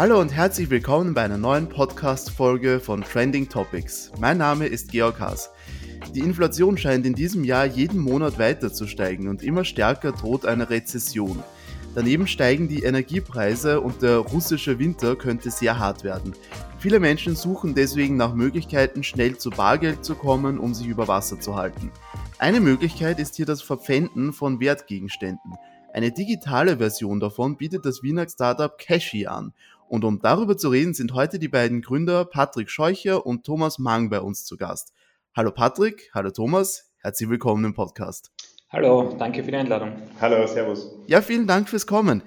Hallo und herzlich willkommen bei einer neuen Podcast-Folge von Trending Topics. Mein Name ist Georg Haas. Die Inflation scheint in diesem Jahr jeden Monat weiter zu steigen und immer stärker droht eine Rezession. Daneben steigen die Energiepreise und der russische Winter könnte sehr hart werden. Viele Menschen suchen deswegen nach Möglichkeiten, schnell zu Bargeld zu kommen, um sich über Wasser zu halten. Eine Möglichkeit ist hier das Verpfänden von Wertgegenständen. Eine digitale Version davon bietet das Wiener Startup Cashy an. Und um darüber zu reden, sind heute die beiden Gründer Patrick Scheucher und Thomas Mang bei uns zu Gast. Hallo Patrick, hallo Thomas, herzlich willkommen im Podcast. Hallo, danke für die Einladung. Hallo, Servus. Ja, vielen Dank fürs Kommen.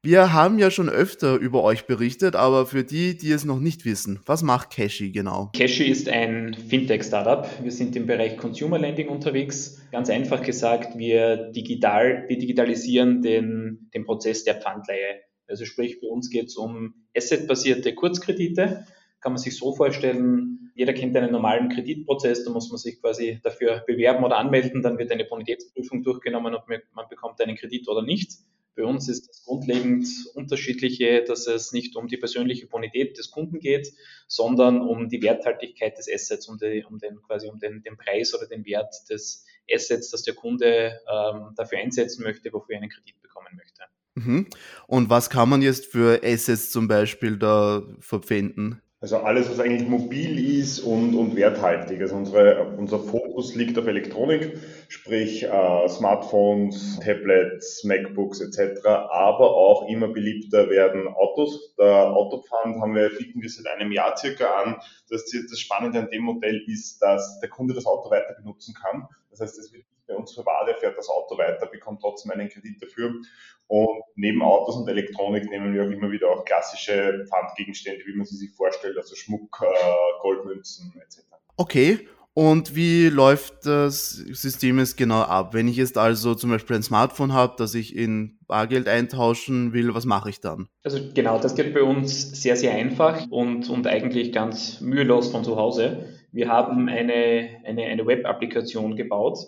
Wir haben ja schon öfter über euch berichtet, aber für die, die es noch nicht wissen, was macht Cashy genau? Cashy ist ein Fintech-Startup. Wir sind im Bereich Consumer Lending unterwegs. Ganz einfach gesagt, wir, digital, wir digitalisieren den, den Prozess der Pfandleihe. Also sprich, bei uns geht es um assetbasierte Kurzkredite. Kann man sich so vorstellen, jeder kennt einen normalen Kreditprozess, da muss man sich quasi dafür bewerben oder anmelden, dann wird eine Bonitätsprüfung durchgenommen, ob man bekommt einen Kredit oder nicht. Bei uns ist das grundlegend unterschiedliche, dass es nicht um die persönliche Bonität des Kunden geht, sondern um die Werthaltigkeit des Assets, um, die, um den quasi um den, den, Preis oder den Wert des Assets, das der Kunde ähm, dafür einsetzen möchte, wofür er einen Kredit bekommen möchte. Mhm. Und was kann man jetzt für Assets zum Beispiel da verpfänden? Also alles, was eigentlich mobil ist und, und werthaltig. Also unsere, unser Fokus liegt auf Elektronik, sprich äh, Smartphones, Tablets, MacBooks etc. Aber auch immer beliebter werden Autos. Der Autopfand haben wir, bieten wir seit einem Jahr circa an. Das, das Spannende an dem Modell ist, dass der Kunde das Auto weiter benutzen kann. Das heißt, es wird bei uns verwahrt, er fährt das Auto weiter, bekommt trotzdem einen Kredit dafür. Und neben Autos und Elektronik nehmen wir auch immer wieder auch klassische Pfandgegenstände, wie man sie sich vorstellt, also Schmuck, äh, Goldmünzen etc. Okay, und wie läuft das System jetzt genau ab? Wenn ich jetzt also zum Beispiel ein Smartphone habe, das ich in Bargeld eintauschen will, was mache ich dann? Also genau, das geht bei uns sehr, sehr einfach und, und eigentlich ganz mühelos von zu Hause. Wir haben eine, eine, eine Web-Applikation gebaut,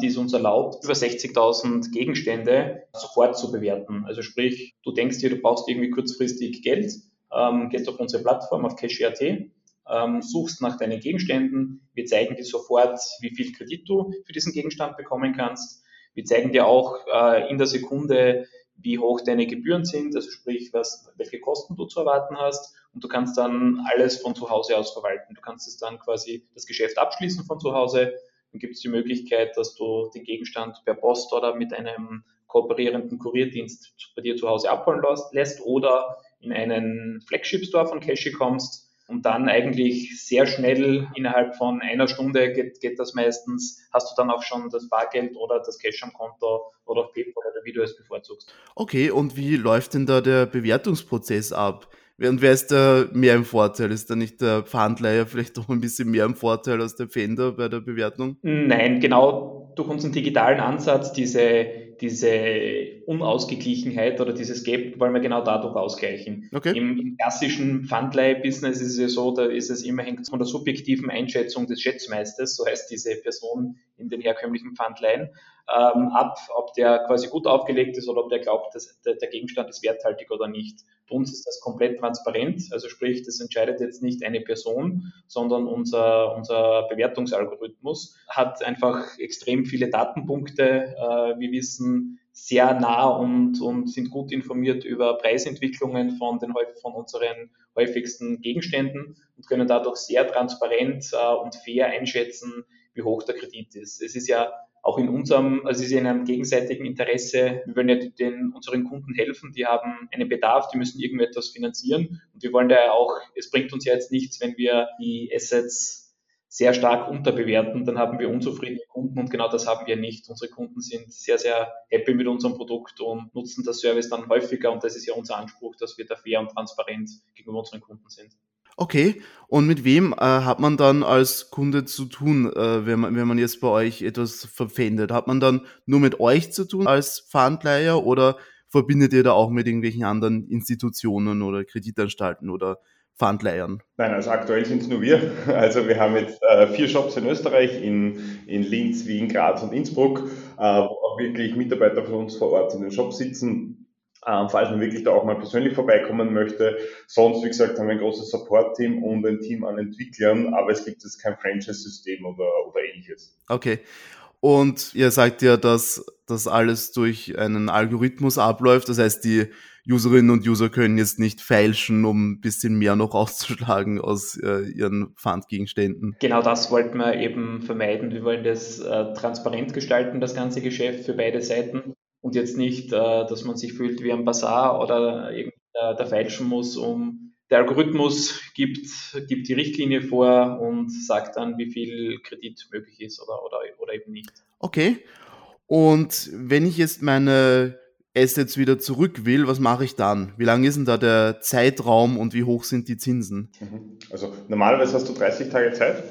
die es uns erlaubt, über 60.000 Gegenstände sofort zu bewerten. Also sprich, du denkst dir, du brauchst irgendwie kurzfristig Geld, ähm, gehst auf unsere Plattform, auf Cashier.at, ähm, suchst nach deinen Gegenständen. Wir zeigen dir sofort, wie viel Kredit du für diesen Gegenstand bekommen kannst. Wir zeigen dir auch äh, in der Sekunde, wie hoch deine Gebühren sind, also sprich, was, welche Kosten du zu erwarten hast. Und du kannst dann alles von zu Hause aus verwalten. Du kannst es dann quasi das Geschäft abschließen von zu Hause, dann gibt es die Möglichkeit, dass du den Gegenstand per Post oder mit einem kooperierenden Kurierdienst bei dir zu Hause abholen lässt oder in einen Flagship Store von Cashy kommst und dann eigentlich sehr schnell innerhalb von einer Stunde geht, geht das meistens, hast du dann auch schon das Bargeld oder das Cash am Konto oder auf PayPal oder wie du es bevorzugst. Okay, und wie läuft denn da der Bewertungsprozess ab? Und wer ist da mehr im Vorteil? Ist da nicht der Pfandleiher vielleicht doch ein bisschen mehr im Vorteil als der Pfänder bei der Bewertung? Nein, genau durch unseren digitalen Ansatz, diese, diese Unausgeglichenheit oder dieses Gap wollen wir genau dadurch ausgleichen. Okay. Im, Im, klassischen Pfandleih-Business ist es ja so, da ist es immer hängt von der subjektiven Einschätzung des Schätzmeisters, so heißt diese Person in den herkömmlichen Pfandleihen, ähm, ab, ob der quasi gut aufgelegt ist oder ob der glaubt, dass der, der Gegenstand ist werthaltig oder nicht. Bei uns ist das komplett transparent, also sprich, das entscheidet jetzt nicht eine Person, sondern unser, unser Bewertungsalgorithmus hat einfach extrem viele Datenpunkte. Äh, wir wissen sehr nah und, und sind gut informiert über Preisentwicklungen von, den, von unseren häufigsten Gegenständen und können dadurch sehr transparent äh, und fair einschätzen, wie hoch der Kredit ist. Es ist ja auch in unserem, also es ist in einem gegenseitigen Interesse. Wir wollen ja den, unseren Kunden helfen, die haben einen Bedarf, die müssen irgendetwas finanzieren und wir wollen da ja auch, es bringt uns ja jetzt nichts, wenn wir die Assets sehr stark unterbewerten, dann haben wir unzufriedene Kunden und genau das haben wir nicht. Unsere Kunden sind sehr, sehr happy mit unserem Produkt und nutzen das Service dann häufiger und das ist ja unser Anspruch, dass wir da fair und transparent gegenüber unseren Kunden sind. Okay, und mit wem äh, hat man dann als Kunde zu tun, äh, wenn, man, wenn man jetzt bei euch etwas verpfändet? Hat man dann nur mit euch zu tun als Pfandleiher oder verbindet ihr da auch mit irgendwelchen anderen Institutionen oder Kreditanstalten oder Pfandleihern? Nein, also aktuell sind es nur wir. Also wir haben jetzt äh, vier Shops in Österreich, in, in Linz, Wien, Graz und Innsbruck, äh, wo auch wirklich Mitarbeiter von uns vor Ort in den Shops sitzen ähm, falls man wirklich da auch mal persönlich vorbeikommen möchte. Sonst, wie gesagt, haben wir ein großes Support-Team und ein Team an Entwicklern, aber es gibt jetzt kein Franchise-System oder, oder ähnliches. Okay. Und ihr sagt ja, dass das alles durch einen Algorithmus abläuft. Das heißt, die Userinnen und User können jetzt nicht feilschen, um ein bisschen mehr noch auszuschlagen aus äh, ihren Pfandgegenständen. Genau das wollten wir eben vermeiden. Wir wollen das äh, transparent gestalten, das ganze Geschäft für beide Seiten und jetzt nicht, äh, dass man sich fühlt wie ein Bazar oder irgendwie da, da feilschen muss, um der Algorithmus gibt, gibt die Richtlinie vor und sagt dann, wie viel Kredit möglich ist oder, oder, oder eben nicht. Okay. Und wenn ich jetzt meine Assets wieder zurück will, was mache ich dann? Wie lang ist denn da der Zeitraum und wie hoch sind die Zinsen? Mhm. Also normalerweise hast du 30 Tage Zeit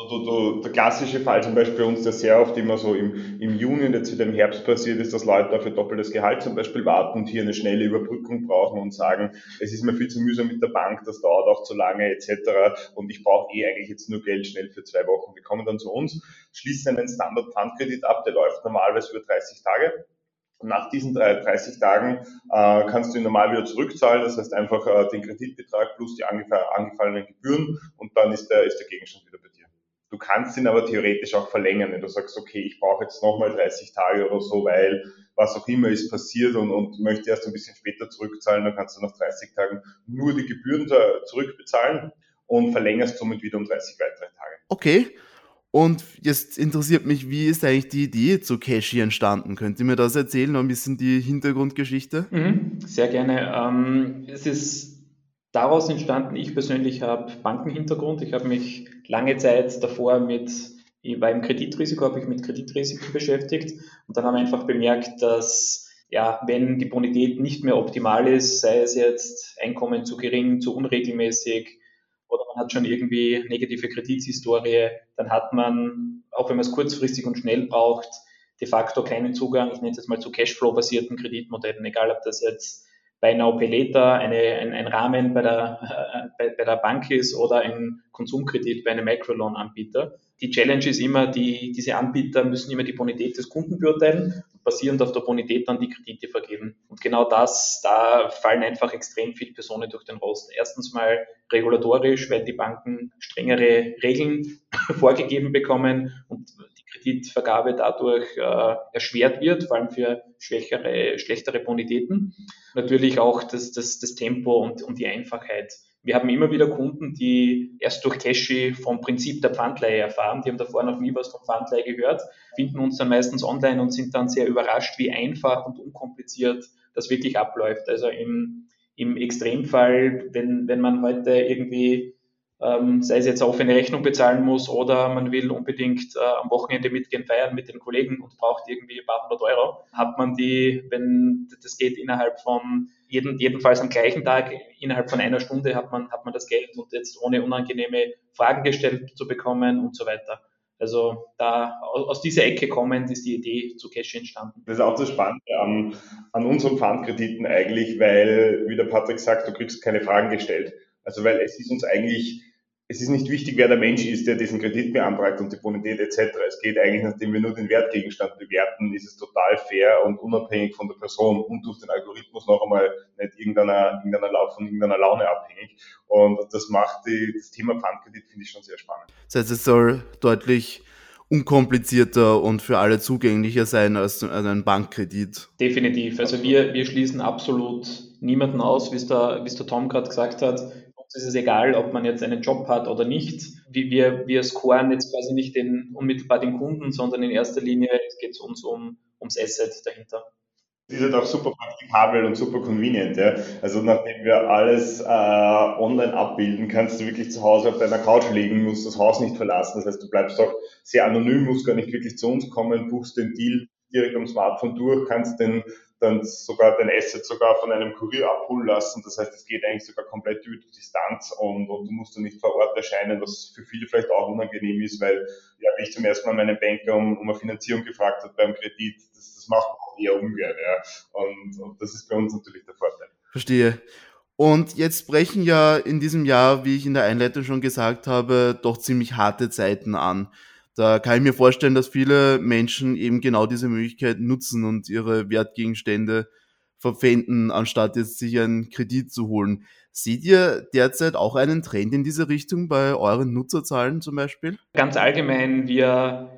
also du, der klassische Fall zum Beispiel bei uns, der sehr oft immer so im, im Juni und jetzt wieder im Herbst passiert ist, dass Leute dafür doppeltes Gehalt zum Beispiel warten und hier eine schnelle Überbrückung brauchen und sagen, es ist mir viel zu mühsam mit der Bank, das dauert auch zu lange etc. Und ich brauche eh eigentlich jetzt nur Geld schnell für zwei Wochen. Die kommen dann zu uns, schließen einen Standard-Pfandkredit ab, der läuft normalerweise über 30 Tage. Nach diesen 30 Tagen äh, kannst du ihn normal wieder zurückzahlen, das heißt einfach äh, den Kreditbetrag plus die angefallenen Gebühren und dann ist der, ist der Gegenstand wieder bei dir. Du kannst ihn aber theoretisch auch verlängern, wenn du sagst, okay, ich brauche jetzt nochmal 30 Tage oder so, weil was auch immer ist passiert und, und möchte erst ein bisschen später zurückzahlen, dann kannst du nach 30 Tagen nur die Gebühren zurückbezahlen und verlängerst somit wieder um 30 weitere Tage. Okay. Und jetzt interessiert mich, wie ist eigentlich die Idee zu Cashy entstanden? Könnt ihr mir das erzählen, noch ein bisschen die Hintergrundgeschichte? Mhm, sehr gerne. Ähm, es ist daraus entstanden, ich persönlich habe Bankenhintergrund. Ich habe mich lange Zeit davor mit, beim Kreditrisiko, habe ich mit Kreditrisiken beschäftigt und dann haben wir einfach bemerkt, dass ja, wenn die Bonität nicht mehr optimal ist, sei es jetzt Einkommen zu gering, zu unregelmäßig oder man hat schon irgendwie negative Kredithistorie, dann hat man, auch wenn man es kurzfristig und schnell braucht, de facto keinen Zugang, ich nenne es jetzt mal zu Cashflow-basierten Kreditmodellen, egal ob das jetzt bei Later eine, ein, ein Rahmen bei der, äh, bei, bei der Bank ist oder ein Konsumkredit bei einem Microloan-Anbieter. Die Challenge ist immer, die, diese Anbieter müssen immer die Bonität des Kunden beurteilen und basierend auf der Bonität dann die Kredite vergeben. Und genau das, da fallen einfach extrem viele Personen durch den Rost. Erstens mal regulatorisch, weil die Banken strengere Regeln vorgegeben bekommen und Kreditvergabe dadurch äh, erschwert wird, vor allem für schwächere, schlechtere Bonitäten. Natürlich auch das, das, das Tempo und, und die Einfachheit. Wir haben immer wieder Kunden, die erst durch Cashy vom Prinzip der Pfandleihe erfahren. Die haben davor noch nie was von Pfandleihe gehört, finden uns dann meistens online und sind dann sehr überrascht, wie einfach und unkompliziert das wirklich abläuft. Also im, im Extremfall, wenn, wenn man heute irgendwie ähm, sei es jetzt auch, eine Rechnung bezahlen muss oder man will unbedingt äh, am Wochenende mitgehen feiern mit den Kollegen und braucht irgendwie ein paar hundert Euro, hat man die, wenn das geht innerhalb von jeden, jedenfalls am gleichen Tag, innerhalb von einer Stunde hat man, hat man das Geld und jetzt ohne unangenehme Fragen gestellt zu bekommen und so weiter. Also da aus dieser Ecke kommend ist die Idee zu Cash entstanden. Das ist auch das Spannende an, an unseren Pfandkrediten eigentlich, weil, wie der Patrick sagt, du kriegst keine Fragen gestellt. Also weil es ist uns eigentlich es ist nicht wichtig, wer der Mensch ist, der diesen Kredit beantragt und die Bonität etc. Es geht eigentlich, nachdem wir nur den Wertgegenstand bewerten, ist es total fair und unabhängig von der Person und durch den Algorithmus noch einmal nicht irgendeiner, irgendeiner Lauf von irgendeiner Laune abhängig. Und das macht die, das Thema Pfandkredit, finde ich, schon sehr spannend. Das heißt, es soll deutlich unkomplizierter und für alle zugänglicher sein als ein Bankkredit. Definitiv. Also wir, wir schließen absolut niemanden aus, wie es der, wie es der Tom gerade gesagt hat es ist egal, ob man jetzt einen Job hat oder nicht. Wir, wir scoren jetzt quasi nicht den, unmittelbar den Kunden, sondern in erster Linie geht es uns um, ums Asset dahinter. Das ist halt auch super praktikabel und super convenient. Ja. Also nachdem wir alles äh, online abbilden, kannst du wirklich zu Hause auf deiner Couch liegen, musst das Haus nicht verlassen. Das heißt, du bleibst auch sehr anonym, musst gar nicht wirklich zu uns kommen, buchst den Deal direkt am Smartphone durch, kannst den dann sogar den Asset sogar von einem Kurier abholen lassen. Das heißt, es geht eigentlich sogar komplett über die Distanz und, und du musst dann nicht vor Ort erscheinen, was für viele vielleicht auch unangenehm ist, weil ja, wenn ich zum ersten Mal meinen Banker um, um eine Finanzierung gefragt hat beim Kredit, das, das macht man eher ungern. Ja. Und, und das ist bei uns natürlich der Vorteil. Verstehe. Und jetzt brechen ja in diesem Jahr, wie ich in der Einleitung schon gesagt habe, doch ziemlich harte Zeiten an. Da kann ich mir vorstellen, dass viele Menschen eben genau diese Möglichkeit nutzen und ihre Wertgegenstände verpfänden, anstatt jetzt sich einen Kredit zu holen. Seht ihr derzeit auch einen Trend in diese Richtung bei euren Nutzerzahlen zum Beispiel? Ganz allgemein, wir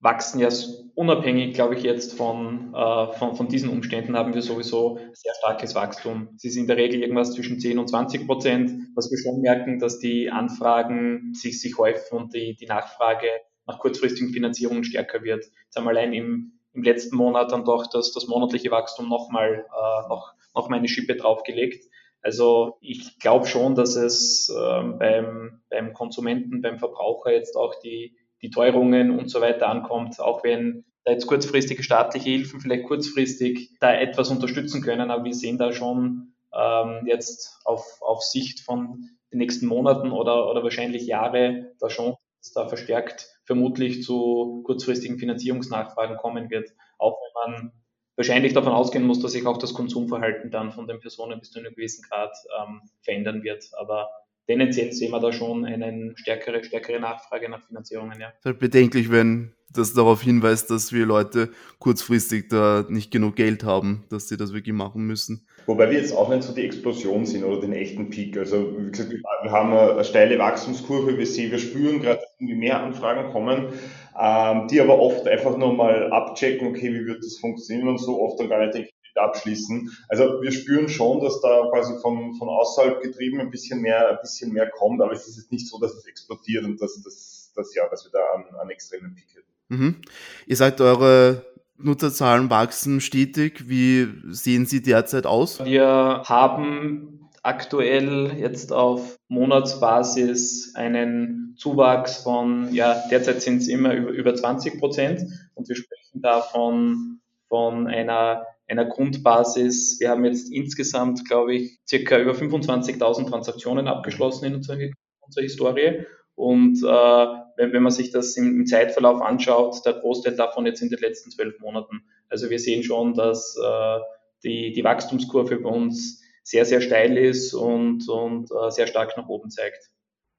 wachsen ja unabhängig, glaube ich, jetzt von, äh, von, von, diesen Umständen haben wir sowieso sehr starkes Wachstum. Es ist in der Regel irgendwas zwischen 10 und 20 Prozent, was wir schon merken, dass die Anfragen sich, sich häufen und die, die Nachfrage nach kurzfristigen Finanzierungen stärker wird. Jetzt haben wir allein im, im letzten Monat dann doch das, das monatliche Wachstum nochmal äh, noch, noch mal eine Schippe draufgelegt. Also ich glaube schon, dass es äh, beim, beim Konsumenten, beim Verbraucher jetzt auch die, die Teuerungen und so weiter ankommt, auch wenn da jetzt kurzfristige staatliche Hilfen vielleicht kurzfristig da etwas unterstützen können, aber wir sehen da schon ähm, jetzt auf, auf Sicht von den nächsten Monaten oder, oder wahrscheinlich Jahre da schon dass da verstärkt vermutlich zu kurzfristigen Finanzierungsnachfragen kommen wird, auch wenn man wahrscheinlich davon ausgehen muss, dass sich auch das Konsumverhalten dann von den Personen bis zu einem gewissen Grad ähm, verändern wird. Aber tendenziell sehen wir da schon eine stärkere, stärkere Nachfrage nach Finanzierungen. Ja. Es halt bedenklich, wenn das darauf hinweist, dass wir Leute kurzfristig da nicht genug Geld haben, dass sie das wirklich machen müssen. Wobei wir jetzt auch nicht so die Explosion sind oder den echten Peak. Also wie gesagt, wir haben eine steile Wachstumskurve, wir sehen, wir spüren gerade, dass irgendwie mehr Anfragen kommen, ähm, die aber oft einfach nur mal abchecken, okay, wie wird das funktionieren und so oft dann gar nicht den abschließen. Also wir spüren schon, dass da quasi von, von außerhalb getrieben ein bisschen mehr, ein bisschen mehr kommt, aber es ist jetzt nicht so, dass es explodiert und dass, dass, dass, ja, dass wir da einen, einen extremen Peak hätten. Mhm. Ihr sagt, eure Nutzerzahlen wachsen stetig. Wie sehen sie derzeit aus? Wir haben aktuell jetzt auf Monatsbasis einen Zuwachs von, ja, derzeit sind es immer über, über 20 Prozent und wir sprechen davon von einer einer Grundbasis. Wir haben jetzt insgesamt, glaube ich, circa über 25.000 Transaktionen abgeschlossen in unserer, unserer Historie. Und äh, wenn, wenn man sich das im, im, Zeitverlauf anschaut, der Großteil davon jetzt in den letzten zwölf Monaten. Also wir sehen schon, dass äh, die, die Wachstumskurve bei uns sehr, sehr steil ist und, und äh, sehr stark nach oben zeigt.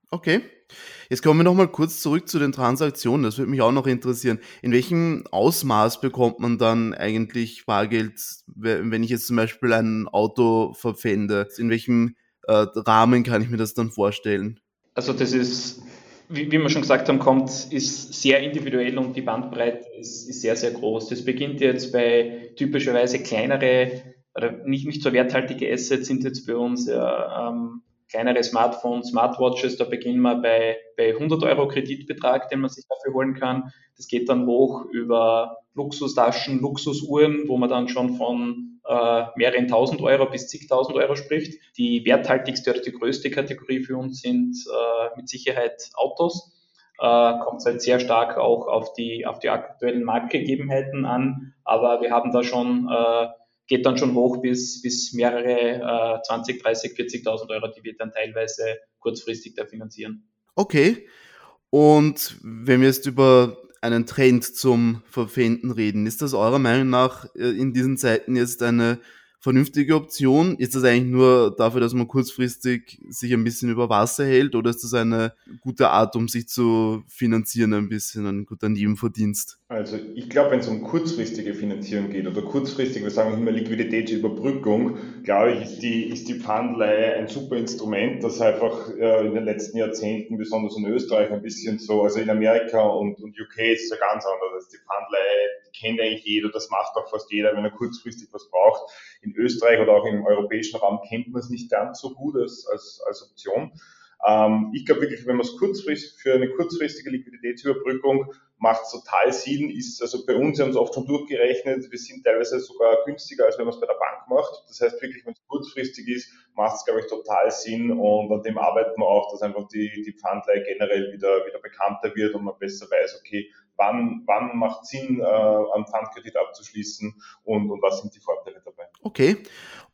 Okay. Jetzt kommen wir nochmal kurz zurück zu den Transaktionen. Das würde mich auch noch interessieren. In welchem Ausmaß bekommt man dann eigentlich Bargeld, wenn ich jetzt zum Beispiel ein Auto verpfände? In welchem äh, Rahmen kann ich mir das dann vorstellen? Also das ist, wie, wie wir schon gesagt haben, kommt, ist sehr individuell und die Bandbreite ist, ist sehr, sehr groß. Das beginnt jetzt bei typischerweise kleinere oder nicht, nicht so werthaltige Assets sind jetzt bei uns ja, ähm, kleinere Smartphones, Smartwatches, da beginnen wir bei, bei 100 Euro Kreditbetrag, den man sich dafür holen kann. Das geht dann hoch über Luxustaschen, Luxusuhren, wo man dann schon von äh, mehreren tausend Euro bis zigtausend Euro spricht. Die werthaltigste oder die größte Kategorie für uns sind äh, mit Sicherheit Autos. Äh, kommt halt sehr stark auch auf die, auf die aktuellen Marktgegebenheiten an, aber wir haben da schon äh, geht dann schon hoch bis, bis mehrere äh, 20, 30, 40.000 Euro, die wir dann teilweise kurzfristig da finanzieren. Okay. Und wenn wir jetzt über einen Trend zum Verpfänden reden, ist das eurer Meinung nach äh, in diesen Zeiten jetzt eine vernünftige Option? Ist das eigentlich nur dafür, dass man kurzfristig sich ein bisschen über Wasser hält oder ist das eine gute Art, um sich zu finanzieren, ein bisschen ein guter Nebenverdienst? Also ich glaube, wenn es um kurzfristige Finanzierung geht oder kurzfristig, wir sagen immer Liquiditätsüberbrückung, glaube ich, ist die, ist die Pfandleihe ein super Instrument, das einfach äh, in den letzten Jahrzehnten, besonders in Österreich, ein bisschen so, also in Amerika und, und UK ist es ja ganz anders. Also die Pfandleihe kennt eigentlich jeder, das macht auch fast jeder, wenn er kurzfristig was braucht. In Österreich oder auch im europäischen Raum kennt man es nicht ganz so gut als, als, als Option. Ähm, ich glaube wirklich, wenn man es kurzfristig für eine kurzfristige Liquiditätsüberbrückung macht es total Sinn, ist, also bei uns haben es oft schon durchgerechnet, wir sind teilweise sogar günstiger, als wenn man es bei der Bank macht. Das heißt wirklich, wenn es kurzfristig ist, macht es, glaube ich, total Sinn und an dem arbeiten wir auch, dass einfach die, die Pfandleihe generell wieder, wieder bekannter wird und man besser weiß, okay, wann, wann macht Sinn, äh, einen Pfandkredit abzuschließen und, und was sind die Vorteile dabei. Okay.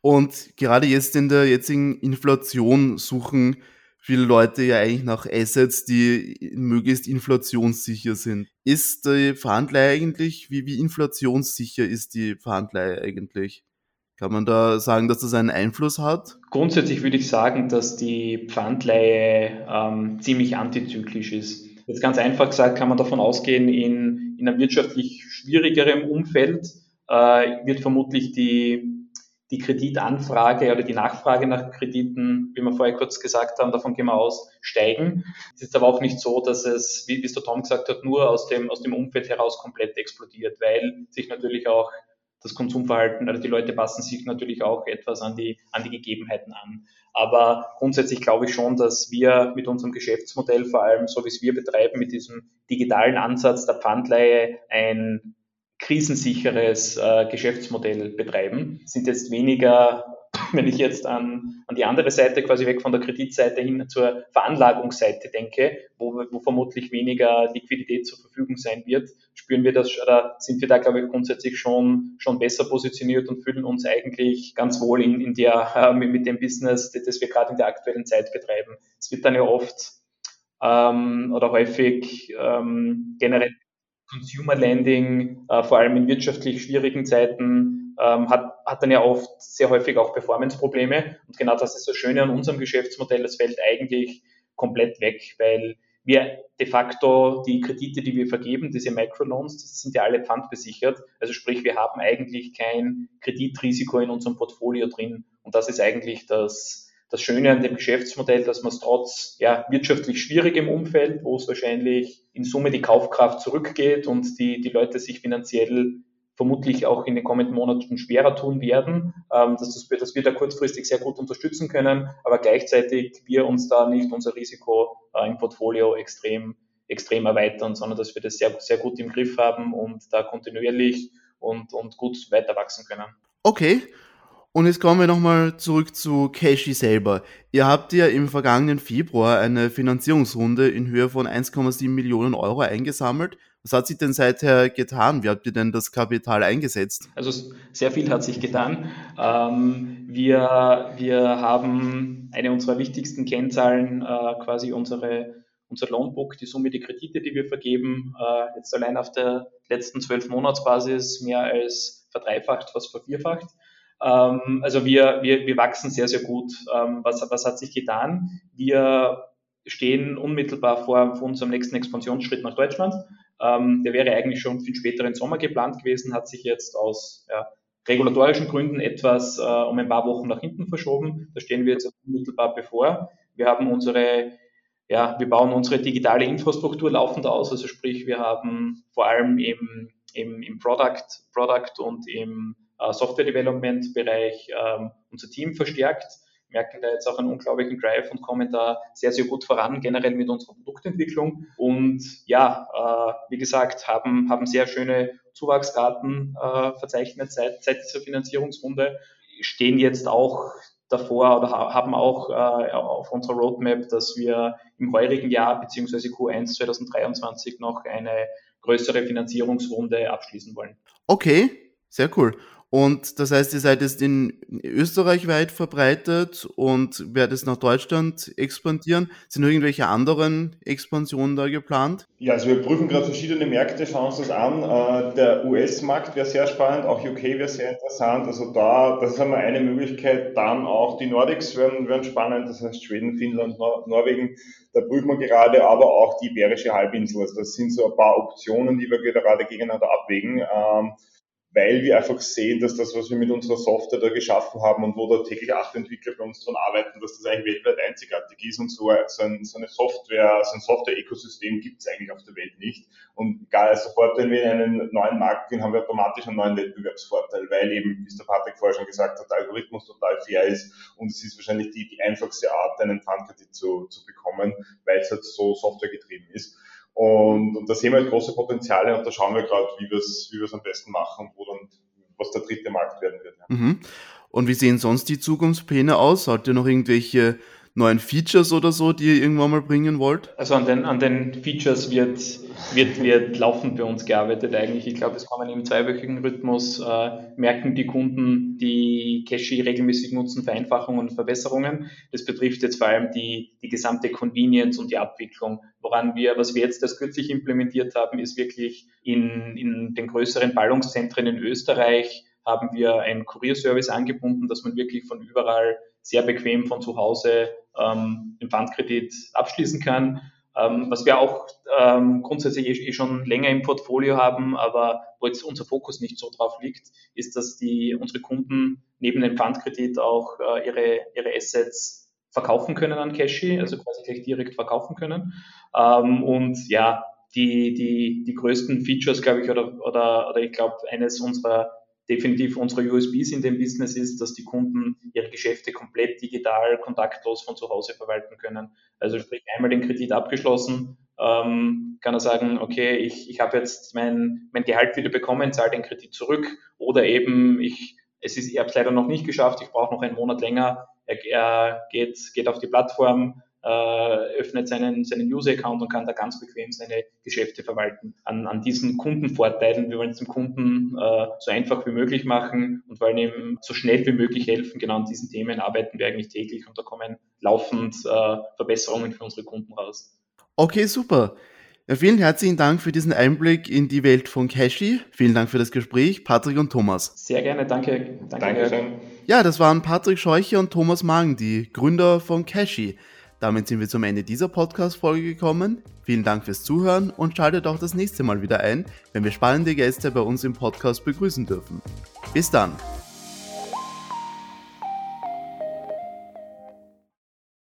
Und gerade jetzt in der jetzigen Inflation suchen viele Leute ja eigentlich nach Assets, die möglichst inflationssicher sind. Ist die Pfandleihe eigentlich, wie, wie inflationssicher ist die Pfandleihe eigentlich? Kann man da sagen, dass das einen Einfluss hat? Grundsätzlich würde ich sagen, dass die Pfandleihe ähm, ziemlich antizyklisch ist. Jetzt ganz einfach gesagt kann man davon ausgehen, in, in einem wirtschaftlich schwierigerem Umfeld äh, wird vermutlich die die Kreditanfrage oder die Nachfrage nach Krediten, wie wir vorher kurz gesagt haben, davon gehen wir aus, steigen. Es ist aber auch nicht so, dass es, wie, es der Tom gesagt hat, nur aus dem, aus dem Umfeld heraus komplett explodiert, weil sich natürlich auch das Konsumverhalten, also die Leute passen sich natürlich auch etwas an die, an die Gegebenheiten an. Aber grundsätzlich glaube ich schon, dass wir mit unserem Geschäftsmodell, vor allem so wie es wir betreiben, mit diesem digitalen Ansatz der Pfandleihe ein krisensicheres äh, Geschäftsmodell betreiben. Sind jetzt weniger wenn ich jetzt an, an die andere Seite, quasi weg von der Kreditseite hin zur Veranlagungsseite denke, wo, wo vermutlich weniger Liquidität zur Verfügung sein wird, spüren wir das oder sind wir da, glaube ich, grundsätzlich schon, schon besser positioniert und fühlen uns eigentlich ganz wohl in, in der, äh, mit dem Business, das wir gerade in der aktuellen Zeit betreiben. Es wird dann ja oft ähm, oder häufig ähm, generell Consumer Lending, äh, vor allem in wirtschaftlich schwierigen Zeiten, ähm, hat, hat dann ja oft sehr häufig auch Performance-Probleme. Und genau das ist das Schöne an unserem Geschäftsmodell. Das fällt eigentlich komplett weg, weil wir de facto die Kredite, die wir vergeben, diese Microloans, die sind ja alle pfandbesichert. Also sprich, wir haben eigentlich kein Kreditrisiko in unserem Portfolio drin. Und das ist eigentlich das, das Schöne an dem Geschäftsmodell, dass man es trotz ja, wirtschaftlich schwierigem Umfeld, wo es wahrscheinlich in Summe die Kaufkraft zurückgeht und die, die Leute sich finanziell vermutlich auch in den kommenden Monaten schwerer tun werden, ähm, dass, das, dass wir da kurzfristig sehr gut unterstützen können, aber gleichzeitig wir uns da nicht unser Risiko äh, im Portfolio extrem, extrem erweitern, sondern dass wir das sehr, sehr gut im Griff haben und da kontinuierlich und, und gut weiter wachsen können. Okay. Und jetzt kommen wir nochmal zurück zu Cashy selber. Ihr habt ja im vergangenen Februar eine Finanzierungsrunde in Höhe von 1,7 Millionen Euro eingesammelt was hat sich denn seither getan? Wie habt ihr denn das Kapital eingesetzt? Also sehr viel hat sich getan. Ähm, wir, wir haben eine unserer wichtigsten Kennzahlen, äh, quasi unsere, unser Loanbook, die Summe, die Kredite, die wir vergeben, äh, jetzt allein auf der letzten zwölf Monatsbasis mehr als verdreifacht, fast vervierfacht. Ähm, also wir, wir, wir wachsen sehr, sehr gut. Ähm, was, was hat sich getan? Wir stehen unmittelbar vor, vor unserem nächsten Expansionsschritt nach Deutschland. Ähm, der wäre eigentlich schon für den späteren Sommer geplant gewesen, hat sich jetzt aus ja, regulatorischen Gründen etwas äh, um ein paar Wochen nach hinten verschoben. Da stehen wir jetzt unmittelbar bevor. Wir haben unsere, ja, wir bauen unsere digitale Infrastruktur laufend aus. Also sprich, wir haben vor allem im, im, im Product, Product und im äh, Software Development Bereich ähm, unser Team verstärkt merken da jetzt auch einen unglaublichen Drive und kommen da sehr, sehr gut voran, generell mit unserer Produktentwicklung. Und ja, äh, wie gesagt, haben, haben sehr schöne Zuwachsraten äh, verzeichnet seit, seit dieser Finanzierungsrunde, stehen jetzt auch davor oder haben auch äh, auf unserer Roadmap, dass wir im heurigen Jahr bzw. Q1 2023 noch eine größere Finanzierungsrunde abschließen wollen. Okay, sehr cool. Und das heißt, ihr seid jetzt in Österreich weit verbreitet und werdet nach Deutschland expandieren. Sind irgendwelche anderen Expansionen da geplant? Ja, also wir prüfen gerade verschiedene Märkte, schauen uns das an. Äh, der US-Markt wäre sehr spannend, auch UK wäre sehr interessant. Also da, das haben wir eine Möglichkeit. Dann auch die Nordics wären, wären spannend, das heißt Schweden, Finnland, Norwegen. Da prüfen wir gerade, aber auch die Iberische Halbinsel. Also das sind so ein paar Optionen, die wir gerade gegeneinander abwägen. Weil wir einfach sehen, dass das, was wir mit unserer Software da geschaffen haben und wo da täglich acht Entwickler bei uns dran arbeiten, dass das eigentlich weltweit einzigartig ist und so, so, ein, so eine Software, so ein Software-Ökosystem gibt es eigentlich auf der Welt nicht. Und egal, sofort, wenn wir in einen neuen Markt gehen, haben wir automatisch einen neuen Wettbewerbsvorteil, weil eben, wie es der Patrick vorher schon gesagt hat, der Algorithmus total fair ist und es ist wahrscheinlich die, die einfachste Art, einen Pfandkredit zu, zu bekommen, weil es halt so softwaregetrieben ist. Und, und da sehen wir halt große Potenziale und da schauen wir gerade, wie wir es wie am besten machen und wo dann, was der dritte Markt werden wird. Ja. Mhm. Und wie sehen sonst die Zukunftspläne aus? Habt ihr noch irgendwelche neuen Features oder so, die ihr irgendwann mal bringen wollt? Also an den, an den Features wird, wird, wird laufend bei uns gearbeitet eigentlich. Ich glaube, es kommen im zweiwöchigen Rhythmus, äh, merken die Kunden, die Cache regelmäßig nutzen, Vereinfachungen und Verbesserungen. Das betrifft jetzt vor allem die, die gesamte Convenience und die Abwicklung. Woran wir, was wir jetzt erst kürzlich implementiert haben, ist wirklich in, in den größeren Ballungszentren in Österreich haben wir einen Kurierservice angebunden, dass man wirklich von überall sehr bequem von zu Hause ähm, den Pfandkredit abschließen kann. Ähm, was wir auch ähm, grundsätzlich eh, eh, schon länger im Portfolio haben, aber wo jetzt unser Fokus nicht so drauf liegt, ist, dass die unsere Kunden neben dem Pfandkredit auch äh, ihre, ihre Assets verkaufen können an Cashy, also quasi gleich direkt verkaufen können. Ähm, und ja, die, die, die größten Features, glaube ich, oder, oder, oder ich glaube, eines unserer definitiv unsere USBs in dem Business ist, dass die Kunden ihre Geschäfte komplett digital, kontaktlos von zu Hause verwalten können. Also sprich einmal den Kredit abgeschlossen, ähm, kann er sagen, okay, ich, ich habe jetzt mein, mein Gehalt wieder bekommen, zahle den Kredit zurück oder eben ich, es ist, ich habe es leider noch nicht geschafft, ich brauche noch einen Monat länger, er, er geht, geht auf die Plattform, äh, öffnet seinen, seinen User-Account und kann da ganz bequem seine Geschäfte verwalten. An, an diesen Kundenvorteilen, wir wollen es dem Kunden äh, so einfach wie möglich machen und wollen ihm so schnell wie möglich helfen. Genau an diesen Themen arbeiten wir eigentlich täglich und da kommen laufend äh, Verbesserungen für unsere Kunden raus. Okay, super. Ja, vielen herzlichen Dank für diesen Einblick in die Welt von Cashy. Vielen Dank für das Gespräch, Patrick und Thomas. Sehr gerne, danke. Danke. Dankeschön. Ja, das waren Patrick Scheuche und Thomas Magen, die Gründer von Cashy. Damit sind wir zum Ende dieser Podcast-Folge gekommen. Vielen Dank fürs Zuhören und schaltet auch das nächste Mal wieder ein, wenn wir spannende Gäste bei uns im Podcast begrüßen dürfen. Bis dann!